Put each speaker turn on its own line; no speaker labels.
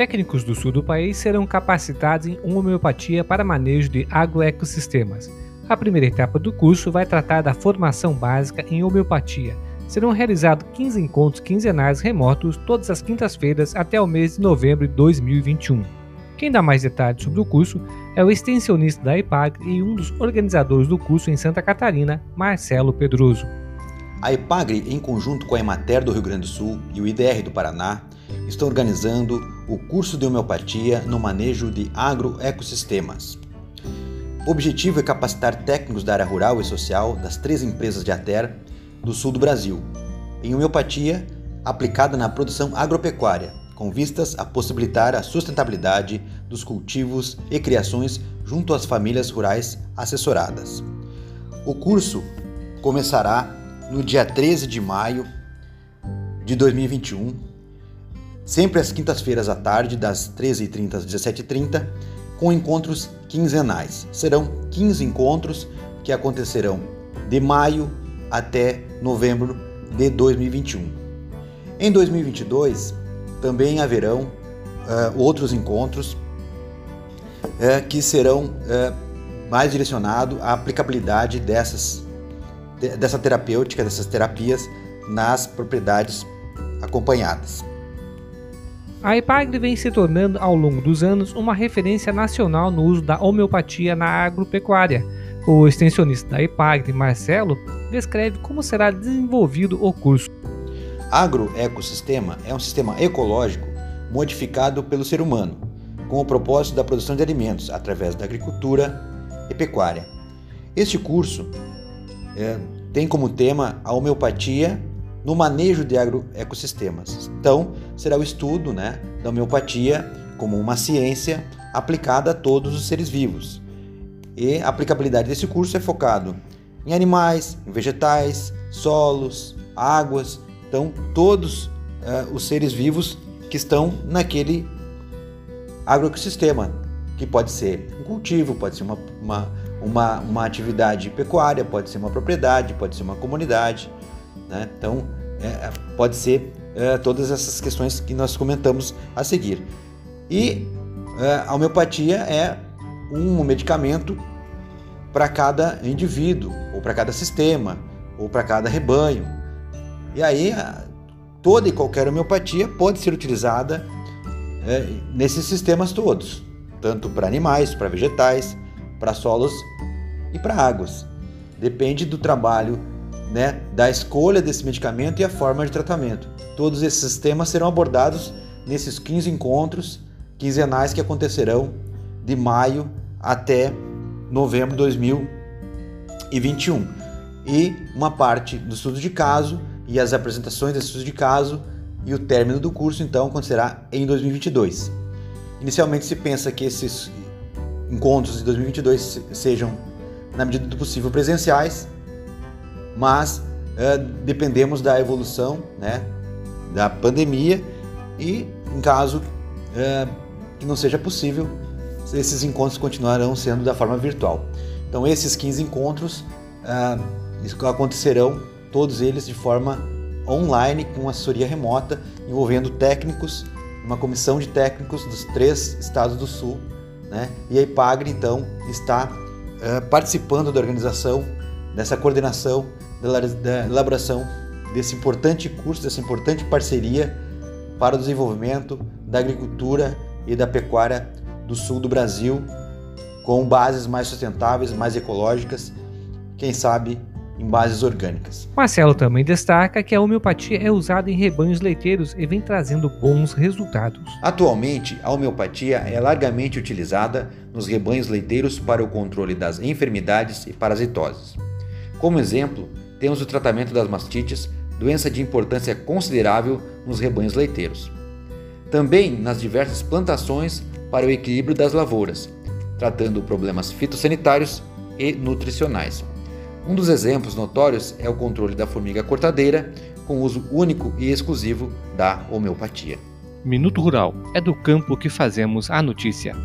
Técnicos do sul do país serão capacitados em homeopatia para manejo de agroecossistemas. A primeira etapa do curso vai tratar da formação básica em homeopatia. Serão realizados 15 encontros quinzenais remotos todas as quintas-feiras até o mês de novembro de 2021. Quem dá mais detalhes sobre o curso é o extensionista da IPAG e um dos organizadores do curso em Santa Catarina, Marcelo Pedroso.
A IPAGRE, em conjunto com a Emater do Rio Grande do Sul e o IDR do Paraná, estão organizando o curso de homeopatia no manejo de agroecossistemas. O objetivo é capacitar técnicos da área rural e social das três empresas de ATER do sul do Brasil, em homeopatia aplicada na produção agropecuária, com vistas a possibilitar a sustentabilidade dos cultivos e criações junto às famílias rurais assessoradas. O curso começará no dia 13 de maio de 2021, sempre às quintas-feiras à tarde, das 13h30 às 17h30, com encontros quinzenais. Serão 15 encontros que acontecerão de maio até novembro de 2021. Em 2022, também haverão uh, outros encontros uh, que serão uh, mais direcionados à aplicabilidade dessas dessa terapêutica, dessas terapias nas propriedades acompanhadas.
A EPAGRE vem se tornando ao longo dos anos uma referência nacional no uso da homeopatia na agropecuária. O extensionista da EPAGRE, Marcelo, descreve como será desenvolvido o curso.
Agroecossistema é um sistema ecológico modificado pelo ser humano, com o propósito da produção de alimentos através da agricultura e pecuária. Este curso é, tem como tema a homeopatia no manejo de agroecossistemas. Então, será o estudo né, da homeopatia como uma ciência aplicada a todos os seres vivos. E a aplicabilidade desse curso é focado em animais, em vegetais, solos, águas, então todos uh, os seres vivos que estão naquele agroecossistema, que pode ser um cultivo, pode ser uma, uma uma, uma atividade pecuária, pode ser uma propriedade, pode ser uma comunidade. Né? Então, é, é, pode ser é, todas essas questões que nós comentamos a seguir. E é, a homeopatia é um medicamento para cada indivíduo, ou para cada sistema, ou para cada rebanho. E aí, toda e qualquer homeopatia pode ser utilizada é, nesses sistemas todos, tanto para animais, para vegetais, para solos e para águas. Depende do trabalho, né, da escolha desse medicamento e a forma de tratamento. Todos esses temas serão abordados nesses 15 encontros quinzenais que acontecerão de maio até novembro de 2021. E uma parte do estudo de caso e as apresentações desse estudo de caso e o término do curso então acontecerá em 2022. Inicialmente se pensa que esses encontros de 2022 sejam, na medida do possível, presenciais, mas é, dependemos da evolução né, da pandemia e, em caso é, que não seja possível, esses encontros continuarão sendo da forma virtual. Então, esses 15 encontros é, acontecerão, todos eles de forma online, com assessoria remota, envolvendo técnicos, uma comissão de técnicos dos três estados do Sul né? E a IPAGRE, então, está uh, participando da organização, dessa coordenação, da, da elaboração desse importante curso, dessa importante parceria para o desenvolvimento da agricultura e da pecuária do sul do Brasil, com bases mais sustentáveis, mais ecológicas, quem sabe em bases orgânicas.
Marcelo também destaca que a homeopatia é usada em rebanhos leiteiros e vem trazendo bons resultados.
Atualmente, a homeopatia é largamente utilizada nos rebanhos leiteiros para o controle das enfermidades e parasitoses. Como exemplo, temos o tratamento das mastites, doença de importância considerável nos rebanhos leiteiros. Também nas diversas plantações para o equilíbrio das lavouras, tratando problemas fitossanitários e nutricionais. Um dos exemplos notórios é o controle da formiga cortadeira, com uso único e exclusivo da homeopatia.
Minuto Rural é do campo que fazemos a notícia.